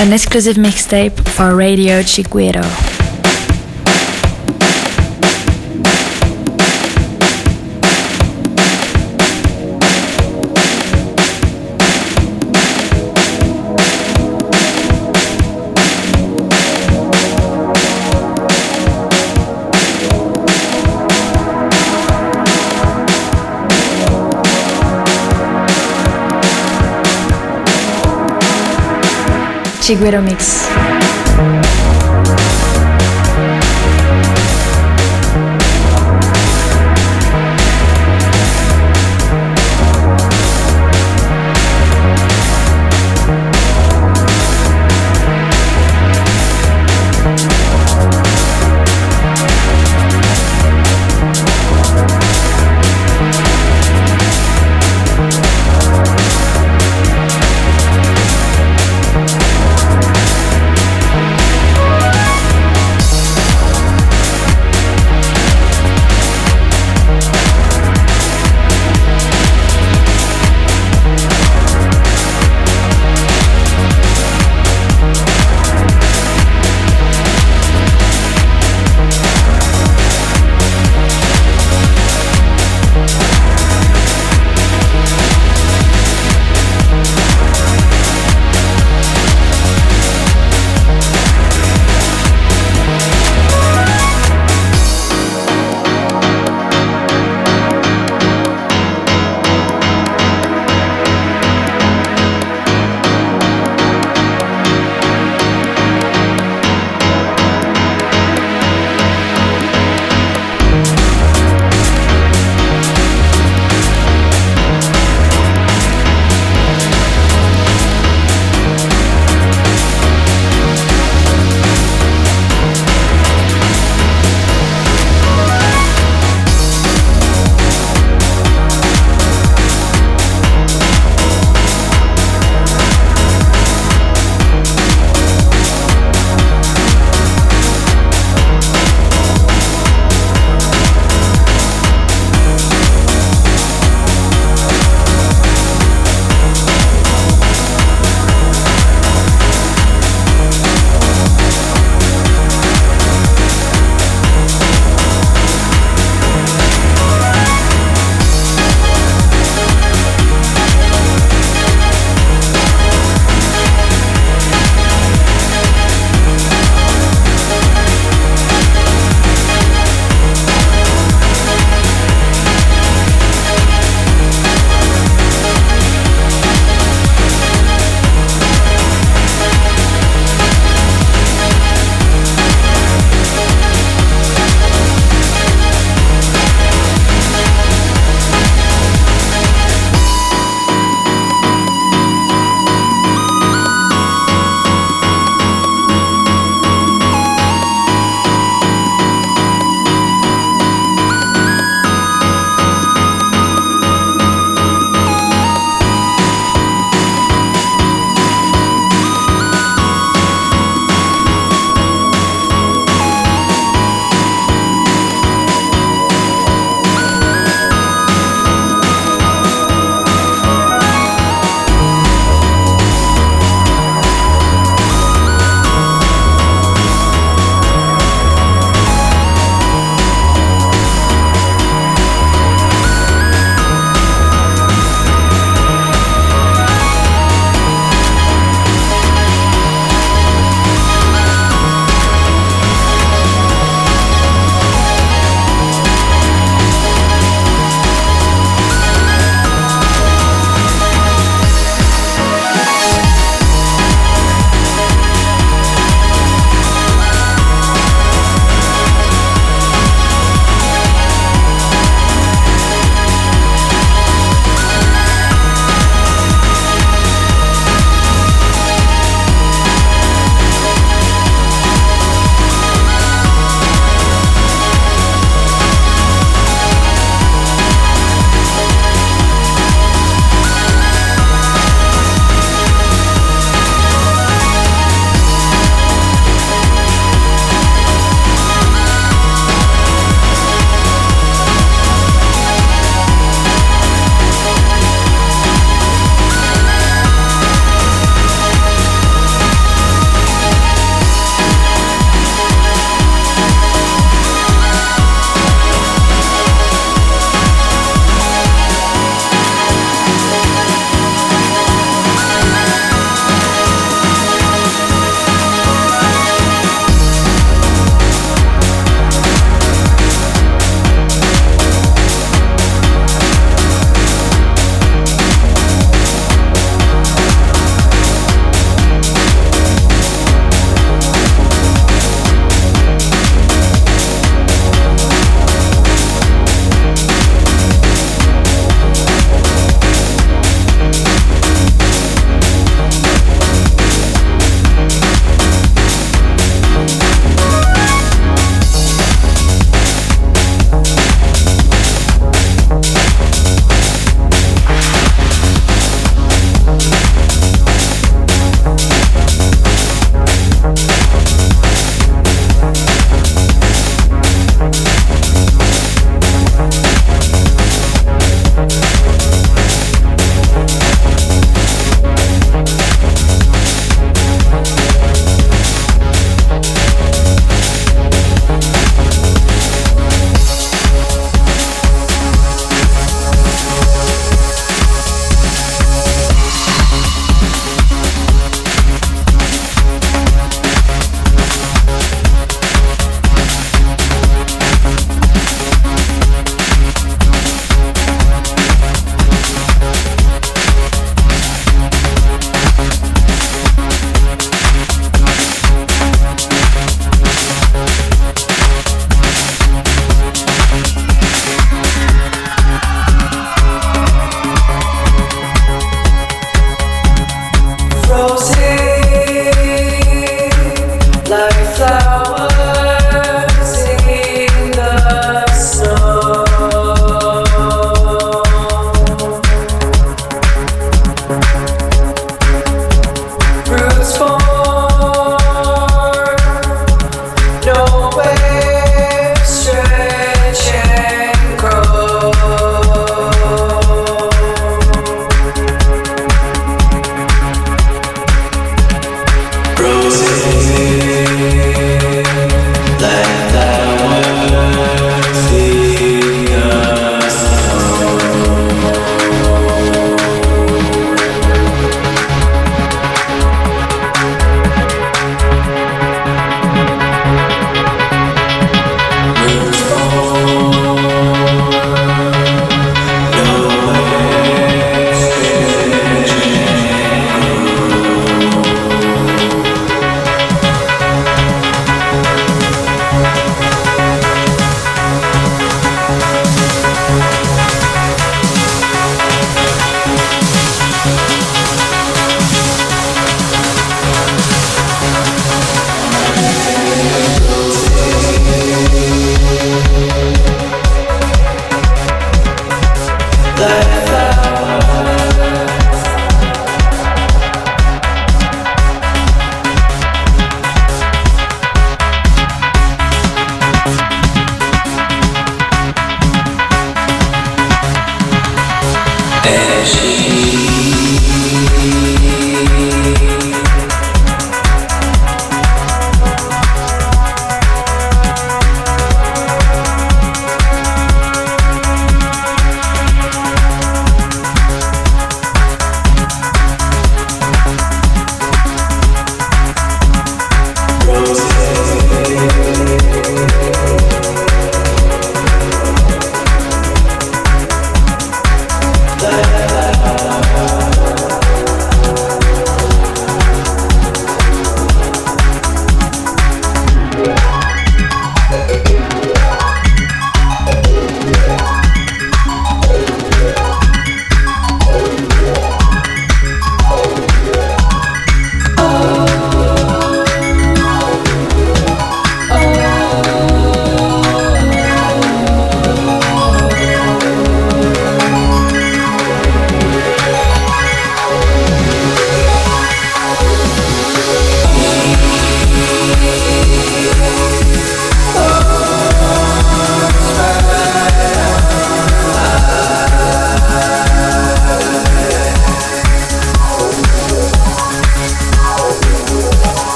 an exclusive mixtape for Radio Chiguero. Chiguero Mix.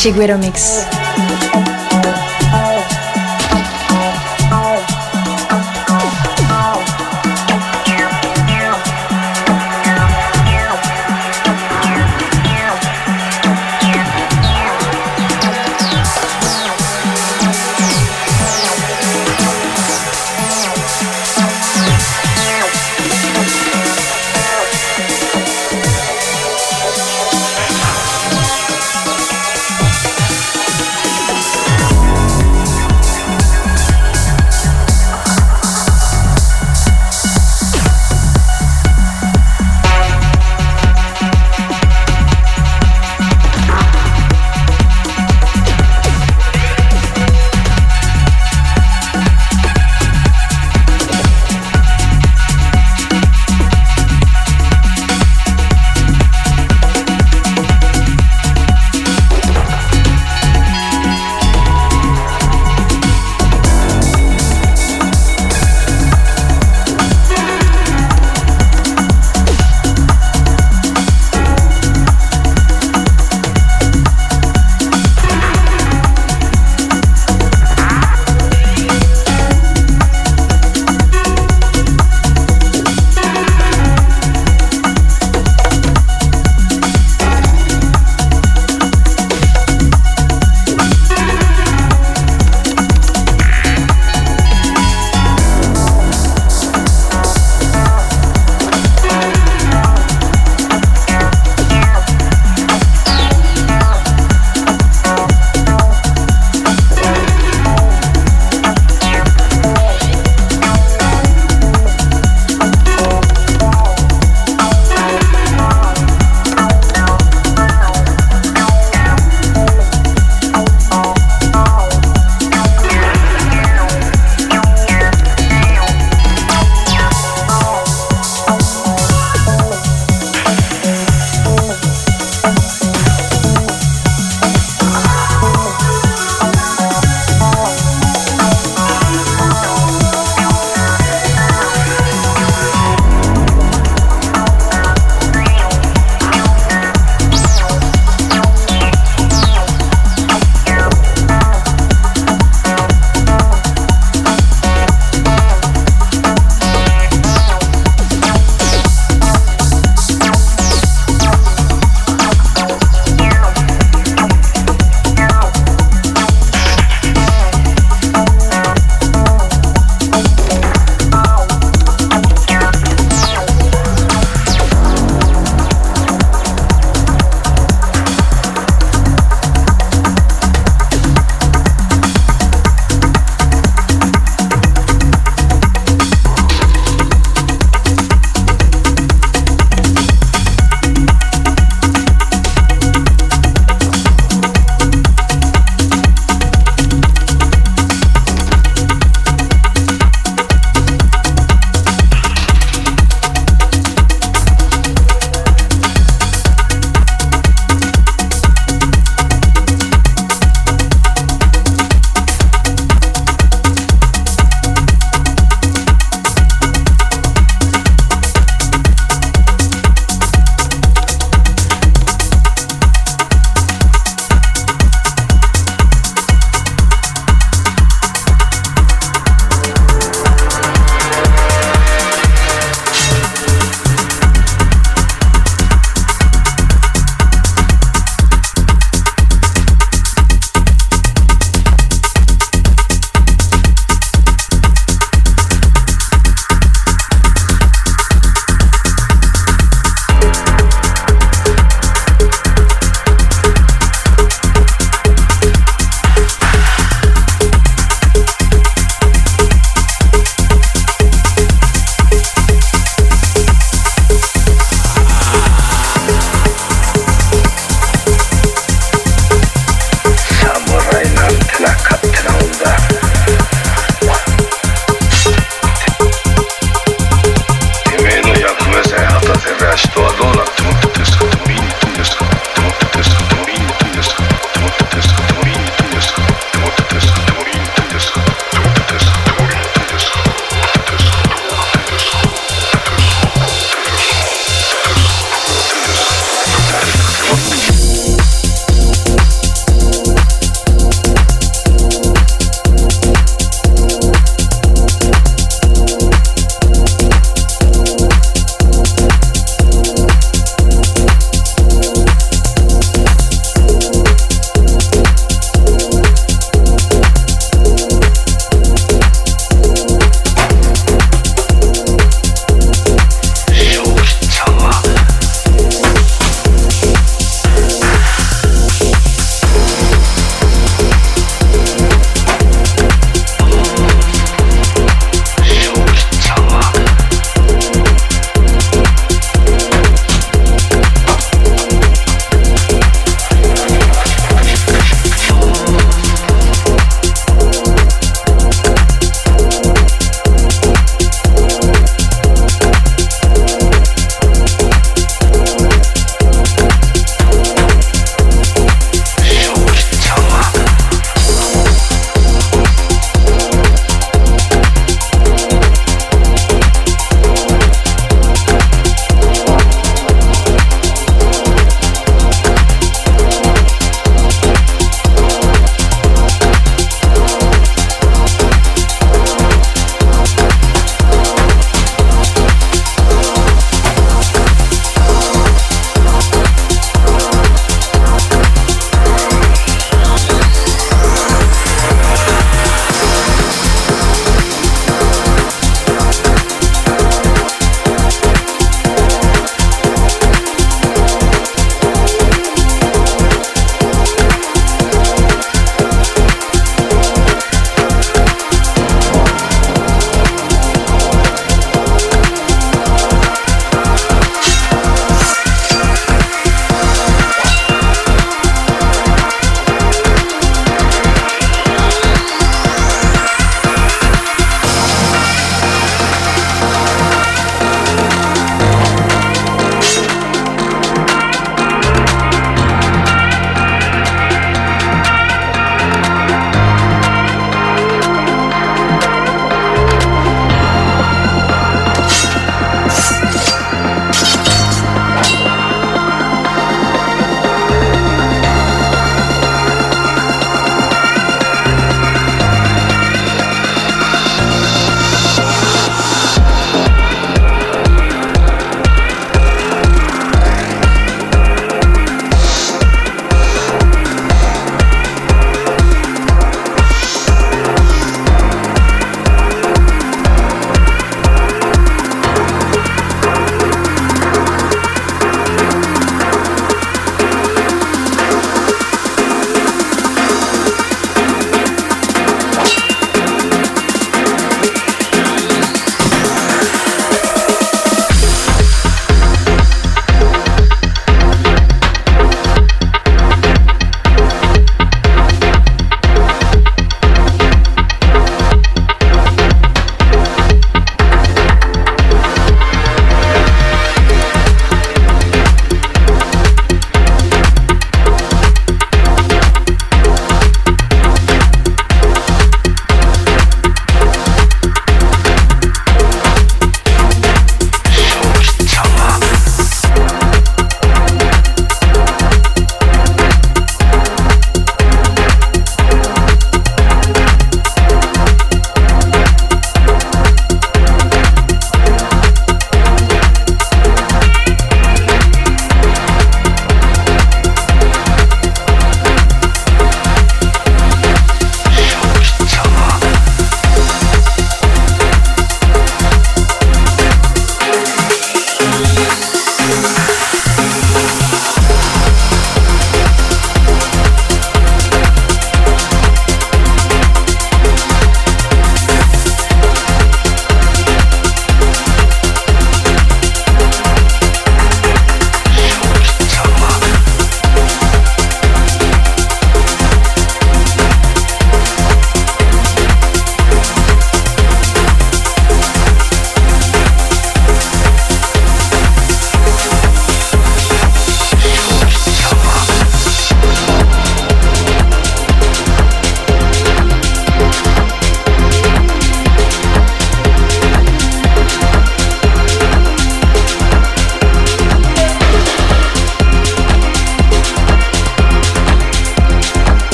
Chiguero Mix.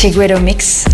Chiguero Mix.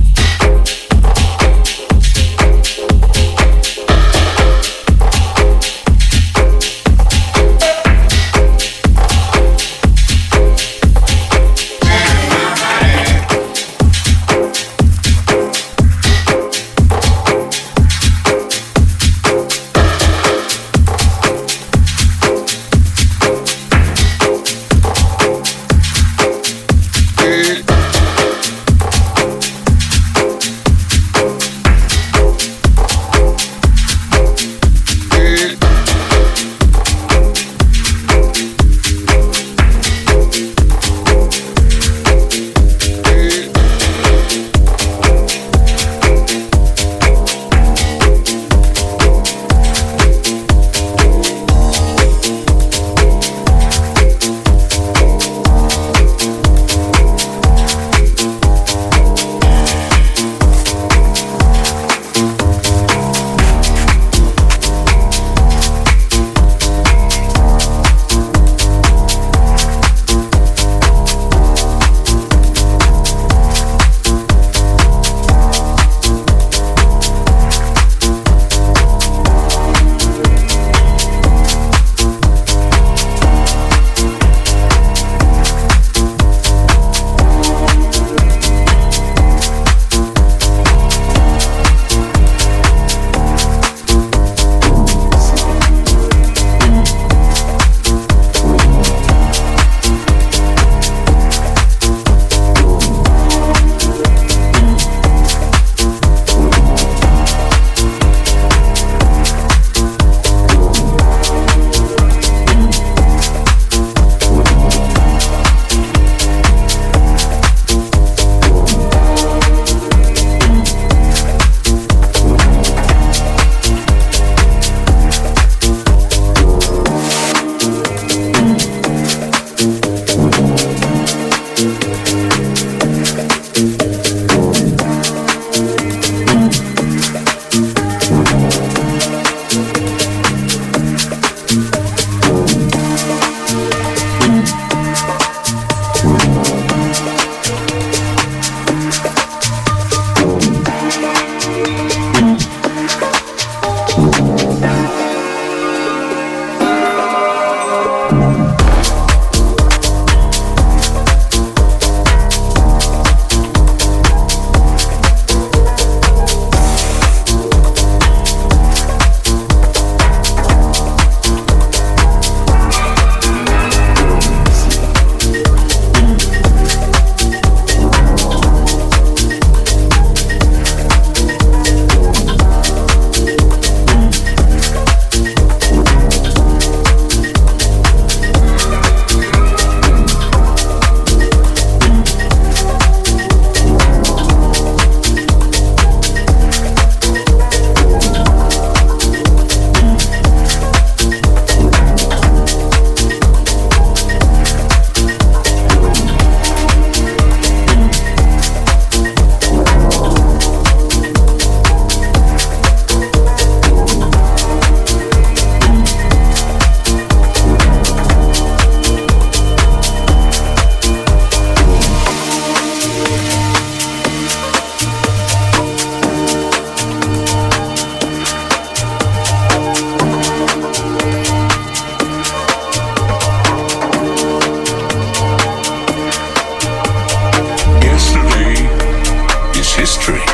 History.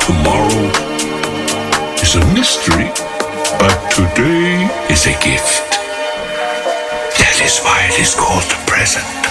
Tomorrow is a mystery, but today is a gift. That is why it is called the present.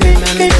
remember your.